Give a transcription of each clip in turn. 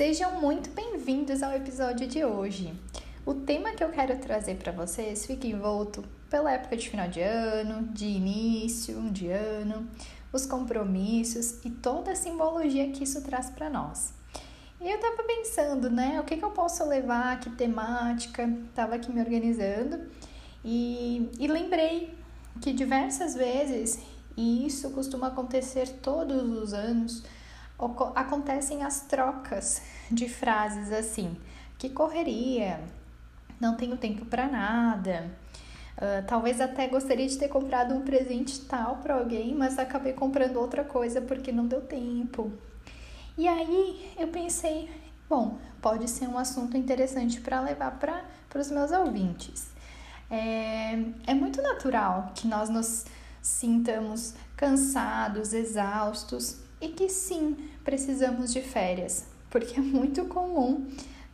Sejam muito bem-vindos ao episódio de hoje. O tema que eu quero trazer para vocês fica envolto pela época de final de ano, de início de ano, os compromissos e toda a simbologia que isso traz para nós. E eu tava pensando, né, o que, que eu posso levar, que temática, tava aqui me organizando e, e lembrei que diversas vezes, e isso costuma acontecer todos os anos, acontecem as trocas de frases assim: que correria, não tenho tempo para nada. Uh, talvez até gostaria de ter comprado um presente tal para alguém, mas acabei comprando outra coisa porque não deu tempo. E aí eu pensei, bom, pode ser um assunto interessante para levar para os meus ouvintes. É, é muito natural que nós nos sintamos cansados, exaustos e que sim, precisamos de férias, porque é muito comum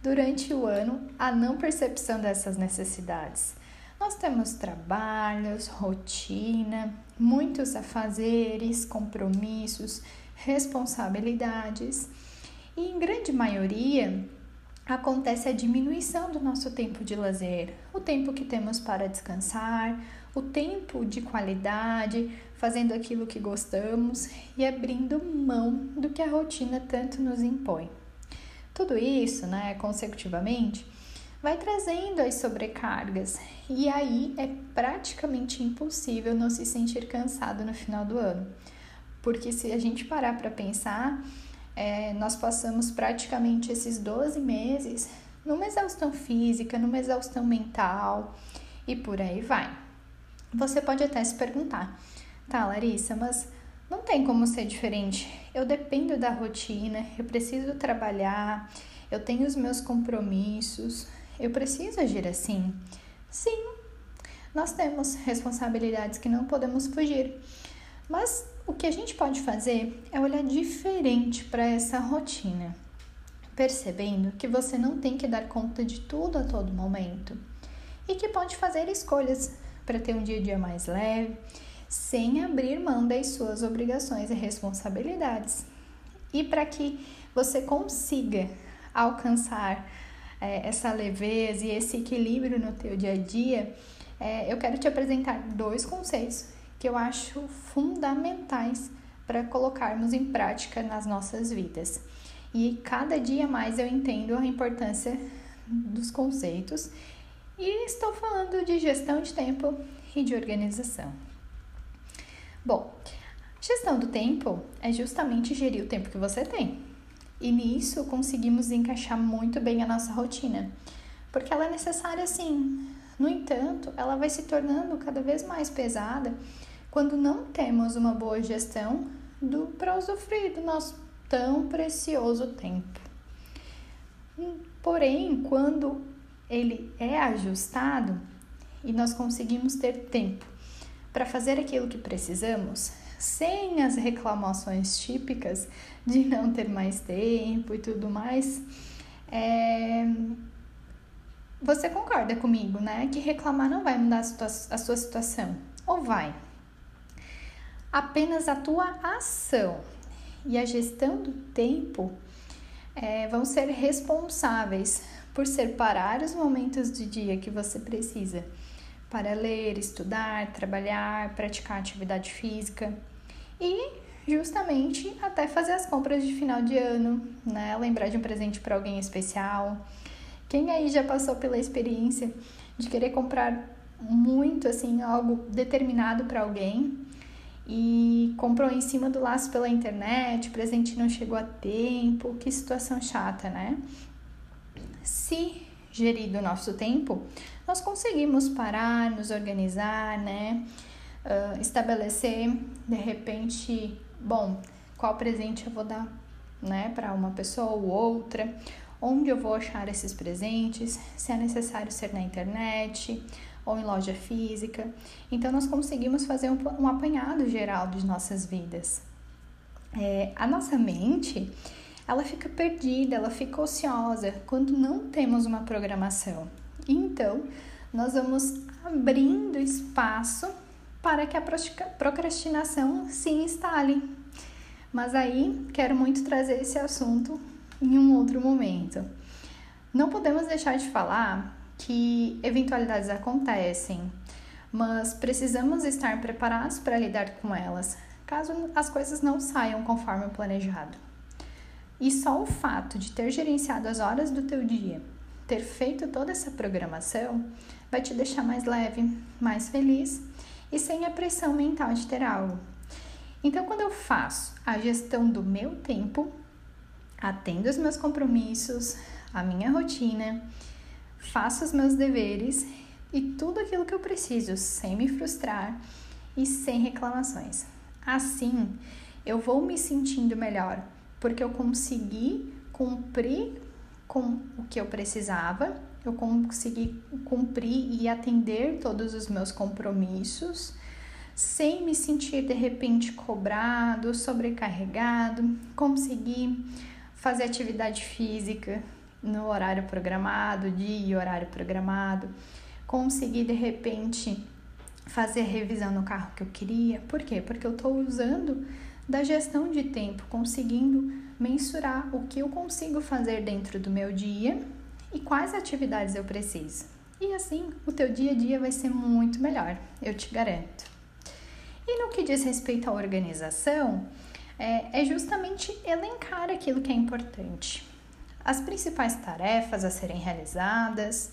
durante o ano a não percepção dessas necessidades. Nós temos trabalhos, rotina, muitos afazeres, compromissos, responsabilidades, e em grande maioria acontece a diminuição do nosso tempo de lazer, o tempo que temos para descansar, o tempo de qualidade, fazendo aquilo que gostamos e abrindo mão do que a rotina tanto nos impõe. Tudo isso, né, consecutivamente, vai trazendo as sobrecargas e aí é praticamente impossível não se sentir cansado no final do ano. Porque se a gente parar para pensar, é, nós passamos praticamente esses 12 meses numa exaustão física, numa exaustão mental e por aí vai. Você pode até se perguntar, Tá, Larissa, mas não tem como ser diferente. Eu dependo da rotina, eu preciso trabalhar, eu tenho os meus compromissos, eu preciso agir assim. Sim, nós temos responsabilidades que não podemos fugir, mas o que a gente pode fazer é olhar diferente para essa rotina, percebendo que você não tem que dar conta de tudo a todo momento e que pode fazer escolhas para ter um dia a dia mais leve sem abrir mão das suas obrigações e responsabilidades. E para que você consiga alcançar é, essa leveza e esse equilíbrio no teu dia a dia, é, eu quero te apresentar dois conceitos que eu acho fundamentais para colocarmos em prática nas nossas vidas. E cada dia mais eu entendo a importância dos conceitos e estou falando de gestão de tempo e de organização. Bom, gestão do tempo é justamente gerir o tempo que você tem. E nisso conseguimos encaixar muito bem a nossa rotina, porque ela é necessária sim. No entanto, ela vai se tornando cada vez mais pesada quando não temos uma boa gestão do para usufruir do nosso tão precioso tempo. Porém, quando ele é ajustado e nós conseguimos ter tempo para fazer aquilo que precisamos, sem as reclamações típicas de não ter mais tempo e tudo mais, é... você concorda comigo, né? Que reclamar não vai mudar a sua, a sua situação, ou vai? Apenas a tua ação e a gestão do tempo é, vão ser responsáveis por separar os momentos do dia que você precisa para ler, estudar, trabalhar, praticar atividade física e justamente até fazer as compras de final de ano, né? Lembrar de um presente para alguém especial. Quem aí já passou pela experiência de querer comprar muito assim algo determinado para alguém e comprou em cima do laço pela internet, o presente não chegou a tempo, que situação chata, né? Se gerido o nosso tempo, nós conseguimos parar, nos organizar, né? Uh, estabelecer de repente, bom, qual presente eu vou dar, né, para uma pessoa ou outra, onde eu vou achar esses presentes, se é necessário ser na internet ou em loja física. Então, nós conseguimos fazer um, um apanhado geral de nossas vidas. É, a nossa mente, ela fica perdida, ela fica ociosa quando não temos uma programação. Então, nós vamos abrindo espaço para que a procrastinação se instale. Mas aí quero muito trazer esse assunto em um outro momento. Não podemos deixar de falar que eventualidades acontecem, mas precisamos estar preparados para lidar com elas, caso as coisas não saiam conforme o planejado. E só o fato de ter gerenciado as horas do teu dia, ter feito toda essa programação, vai te deixar mais leve, mais feliz e sem a pressão mental de ter algo. Então, quando eu faço a gestão do meu tempo, atendo os meus compromissos, a minha rotina, faço os meus deveres e tudo aquilo que eu preciso sem me frustrar e sem reclamações. Assim, eu vou me sentindo melhor, porque eu consegui cumprir com o que eu precisava, eu consegui cumprir e atender todos os meus compromissos sem me sentir de repente cobrado, sobrecarregado, consegui fazer atividade física no horário programado, dia e horário programado, consegui de repente fazer revisão no carro que eu queria. Por quê? Porque eu estou usando da gestão de tempo, conseguindo mensurar o que eu consigo fazer dentro do meu dia e quais atividades eu preciso. E assim, o teu dia a dia vai ser muito melhor, eu te garanto. E no que diz respeito à organização, é, é justamente elencar aquilo que é importante. As principais tarefas a serem realizadas,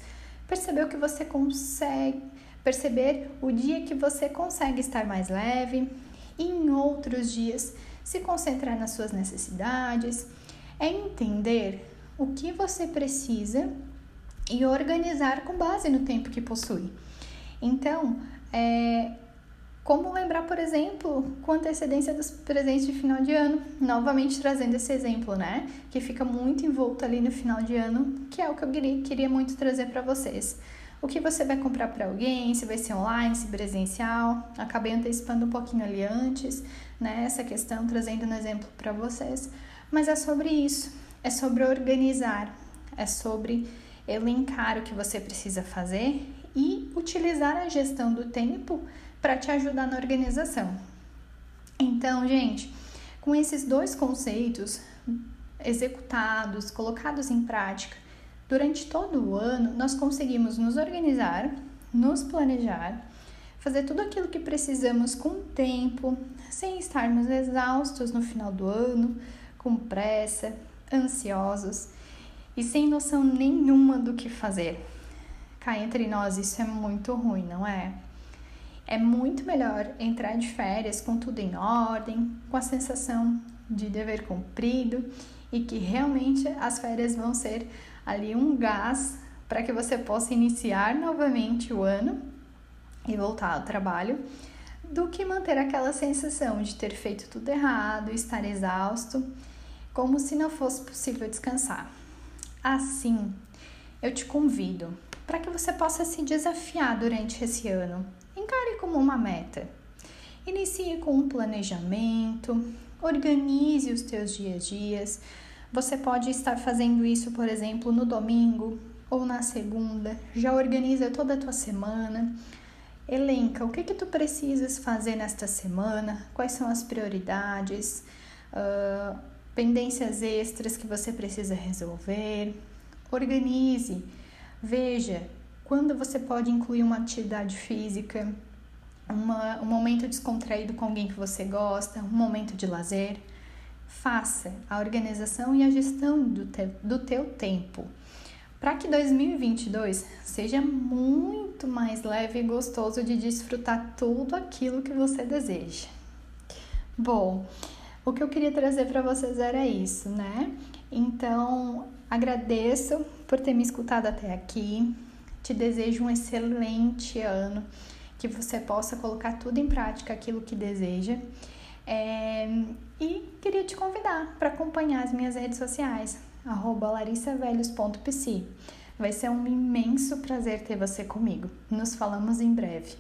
perceber o que você consegue, perceber o dia que você consegue estar mais leve em outros dias se concentrar nas suas necessidades, é entender o que você precisa e organizar com base no tempo que possui. Então, é, como lembrar, por exemplo, com antecedência dos presentes de final de ano, novamente trazendo esse exemplo, né? Que fica muito envolto ali no final de ano, que é o que eu queria muito trazer para vocês. O que você vai comprar para alguém, se vai ser online, se presencial. Acabei antecipando um pouquinho ali antes, né? Essa questão, trazendo um exemplo para vocês. Mas é sobre isso, é sobre organizar, é sobre elencar o que você precisa fazer e utilizar a gestão do tempo para te ajudar na organização. Então, gente, com esses dois conceitos executados, colocados em prática durante todo o ano, nós conseguimos nos organizar, nos planejar, fazer tudo aquilo que precisamos com tempo, sem estarmos exaustos no final do ano, com pressa, ansiosos e sem noção nenhuma do que fazer. Cá entre nós, isso é muito ruim, não é? É muito melhor entrar de férias com tudo em ordem, com a sensação de dever cumprido e que realmente as férias vão ser ali um gás para que você possa iniciar novamente o ano e voltar ao trabalho, do que manter aquela sensação de ter feito tudo errado, estar exausto, como se não fosse possível descansar. Assim, eu te convido para que você possa se desafiar durante esse ano Encare como uma meta. Inicie com um planejamento, organize os teus dias a dias. Você pode estar fazendo isso, por exemplo, no domingo ou na segunda. Já organiza toda a tua semana. Elenca o que que tu precisas fazer nesta semana, quais são as prioridades, uh, pendências extras que você precisa resolver. Organize, veja quando você pode incluir uma atividade física, uma, um momento descontraído com alguém que você gosta, um momento de lazer. Faça a organização e a gestão do, te, do teu tempo para que 2022 seja muito mais leve e gostoso de desfrutar tudo aquilo que você deseja. Bom, o que eu queria trazer para vocês era isso, né? Então, agradeço por ter me escutado até aqui. Te desejo um excelente ano, que você possa colocar tudo em prática aquilo que deseja. É, e queria te convidar para acompanhar as minhas redes sociais, larissavelhos.pc. Vai ser um imenso prazer ter você comigo. Nos falamos em breve.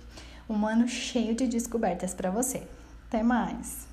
Um ano cheio de descobertas para você. Até mais!